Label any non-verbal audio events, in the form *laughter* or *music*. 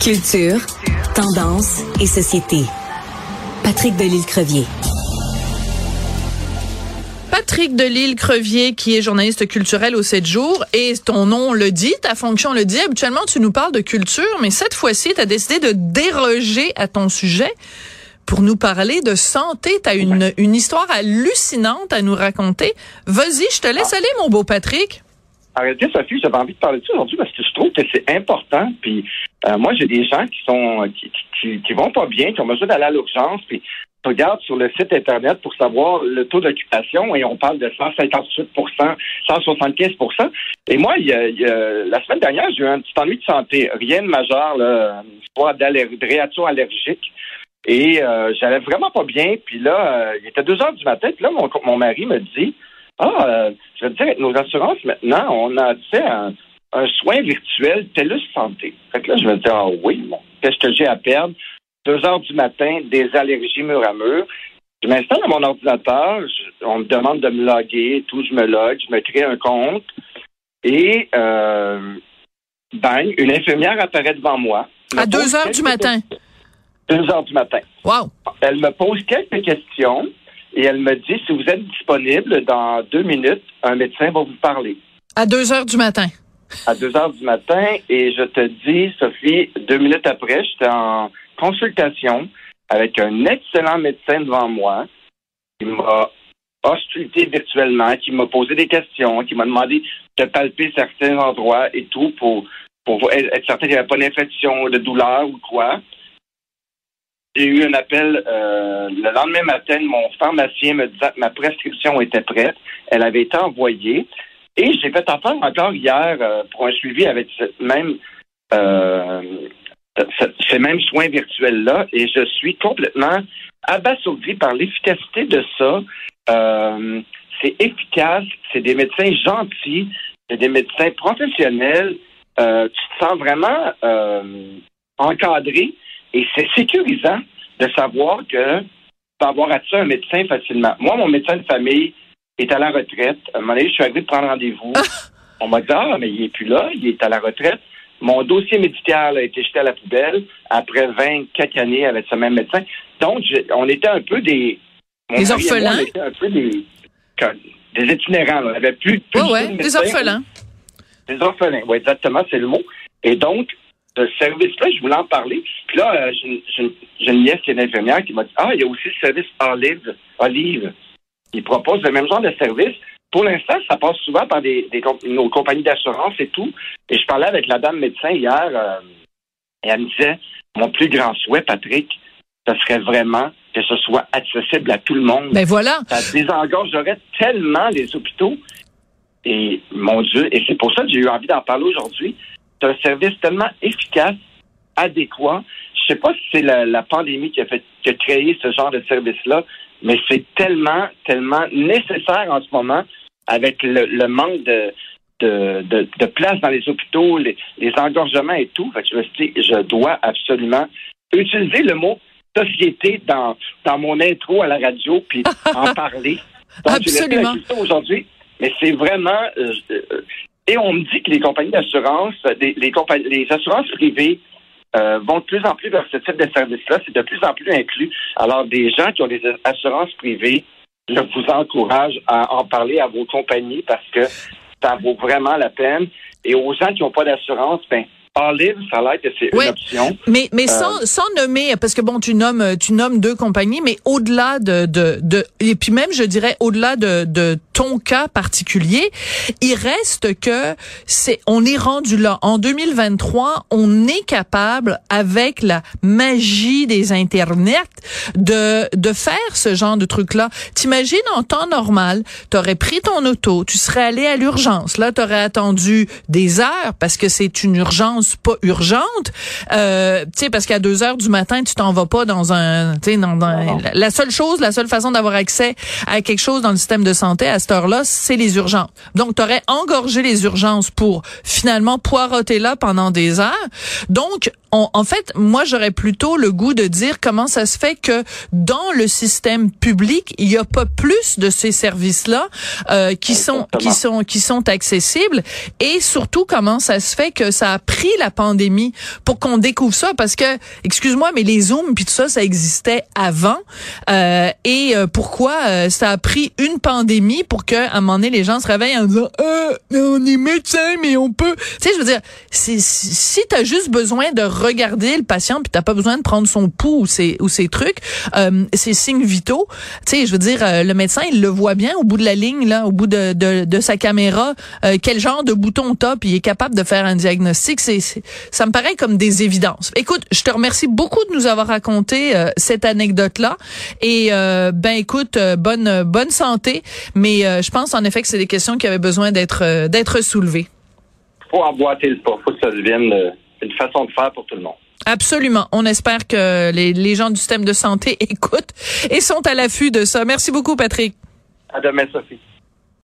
Culture, tendance et société. Patrick Delisle-Crevier. Patrick Delisle-Crevier, qui est journaliste culturel au 7 jours, et ton nom le dit, ta fonction le dit. Habituellement, tu nous parles de culture, mais cette fois-ci, tu as décidé de déroger à ton sujet pour nous parler de santé. Tu as une, une histoire hallucinante à nous raconter. Vas-y, je te laisse aller, mon beau Patrick. Arrêtez, Sophie, j'avais envie de parler de ça aujourd'hui parce que je trouve que c'est important. Puis euh, moi, j'ai des gens qui sont qui, qui, vont pas bien, qui ont besoin d'aller à l'urgence. Puis regarde sur le site Internet pour savoir le taux d'occupation et on parle de 158% 175% Et moi, il y a, la semaine dernière, j'ai eu un petit ennui de santé. Rien de majeur, là, une de réaction allergique. Et euh, j'allais vraiment pas bien. Puis là, euh, il était deux heures du matin. Puis là, mon, mon mari me dit Ah, euh, je veux dire, avec nos assurances, maintenant, on a accès à un, soin virtuel TELUS Santé. Fait que là, je me dis Ah oui, bon, qu'est-ce que j'ai à perdre? Deux heures du matin, des allergies mur à mur. Je m'installe à mon ordinateur, on me demande de me loguer, tout, je me log, je me crée un compte. Et euh, bang, une infirmière apparaît devant moi. À deux heures du matin? Deux heures du matin. Wow. Elle me pose quelques questions et elle me dit si vous êtes disponible dans deux minutes, un médecin va vous parler. À deux heures du matin. À deux heures du matin et je te dis, Sophie, deux minutes après, j'étais en consultation avec un excellent médecin devant moi qui m'a ausculté virtuellement, qui m'a posé des questions, qui m'a demandé de palper certains endroits et tout pour, pour être certain qu'il n'y avait pas d'infection, de douleur ou quoi. J'ai eu un appel euh, le lendemain matin. Mon pharmacien me disait que ma prescription était prête. Elle avait été envoyée. Et j'ai fait affaire encore hier euh, pour un suivi avec cette même, euh, ces mêmes soins virtuels-là. Et je suis complètement abasourdi par l'efficacité de ça. c'est efficace. C'est des médecins gentils. C'est des médecins professionnels. tu te sens vraiment encadré et c'est sécurisant de savoir que tu peux avoir accès à un médecin facilement. Moi, mon médecin de famille est à la retraite. À un moment donné, je suis arrivé de prendre rendez-vous. *laughs* On m'a dit, ah, mais il n'est plus là, il est à la retraite. Mon dossier médical a été jeté à la poubelle après 24 années avec ce même médecin. Donc, on était un peu des... Des orphelins? on était un peu des, des itinérants. On avait plus, plus ouais, des orphelins. Des orphelins, oui, exactement, c'est le mot. Et donc, ce service-là, je voulais en parler. Puis là, euh, j'ai une nièce qui est infirmière qui m'a dit Ah, il y a aussi le service Olive. Olive. Ils proposent le même genre de service. Pour l'instant, ça passe souvent par des, nos compagnies d'assurance et tout. Et je parlais avec la dame médecin hier euh, et elle me disait Mon plus grand souhait, Patrick, ce serait vraiment que ce soit accessible à tout le monde. Ben voilà. Ça désengorgerait tellement les hôpitaux. Et mon Dieu, et c'est pour ça que j'ai eu envie d'en parler aujourd'hui c'est un service tellement efficace, adéquat. Je sais pas si c'est la, pandémie qui a fait qui a créé ce genre de service-là, mais c'est tellement, tellement nécessaire en ce moment avec le, manque de, de, de, place dans les hôpitaux, les, engorgements et tout. je me suis dit, je dois absolument utiliser le mot société dans, dans mon intro à la radio, puis *laughs* en parler. Donc, absolument. aujourd'hui. Mais c'est vraiment, euh, euh, et on me dit que les compagnies d'assurance, les, les assurances privées euh, vont de plus en plus vers ce type de service-là. C'est de plus en plus inclus. Alors, des gens qui ont des assurances privées, je vous encourage à en parler à vos compagnies parce que ça vaut vraiment la peine. Et aux gens qui n'ont pas d'assurance, ben, Olive, ça a l'air que c'est une option. Mais, mais sans, euh, sans nommer, parce que bon, tu nommes, tu nommes deux compagnies, mais au-delà de, de, de, et puis même, je dirais, au-delà de, de ton cas particulier, il reste que c'est, on est rendu là. En 2023, on est capable, avec la magie des internets, de, de faire ce genre de truc-là. T'imagines, en temps normal, t'aurais pris ton auto, tu serais allé à l'urgence. Là, t'aurais attendu des heures parce que c'est une urgence pas urgente, euh, tu sais, parce qu'à deux heures du matin, tu t'en vas pas dans un, tu sais, dans, la, seule chose, la seule façon d'avoir accès à quelque chose dans le système de santé à cette heure-là, c'est les urgences. Donc, tu aurais engorgé les urgences pour finalement poireauter là pendant des heures. Donc, en fait, moi, j'aurais plutôt le goût de dire comment ça se fait que dans le système public, il n'y a pas plus de ces services-là euh, qui sont qui sont qui sont accessibles et surtout comment ça se fait que ça a pris la pandémie pour qu'on découvre ça parce que, excuse-moi, mais les zooms puis tout ça, ça existait avant. Euh, et euh, pourquoi euh, ça a pris une pandémie pour que, à un moment donné, les gens se réveillent en disant, euh, on est médecin, mais on peut. Tu sais, je veux dire, si, si t'as juste besoin de regarder le patient puis t'as pas besoin de prendre son pouls ou ses ou ses trucs, euh, ses signes vitaux. Tu sais, je veux dire, le médecin il le voit bien au bout de la ligne là, au bout de de, de sa caméra, quel genre de bouton top il est capable de faire un diagnostic. C'est ça me paraît comme des évidences. Écoute, je te remercie beaucoup de nous avoir raconté euh, cette anecdote-là. Et euh, ben écoute, euh, bonne bonne santé. Mais je pense en effet que c'est des questions qui avaient besoin d'être d'être soulevées. Faut emboîter le pas. Faut que ça devienne une façon de faire pour tout le monde. Absolument. On espère que les, les gens du système de santé *laughs* écoutent et sont à l'affût de ça. Merci beaucoup, Patrick. À demain, Sophie.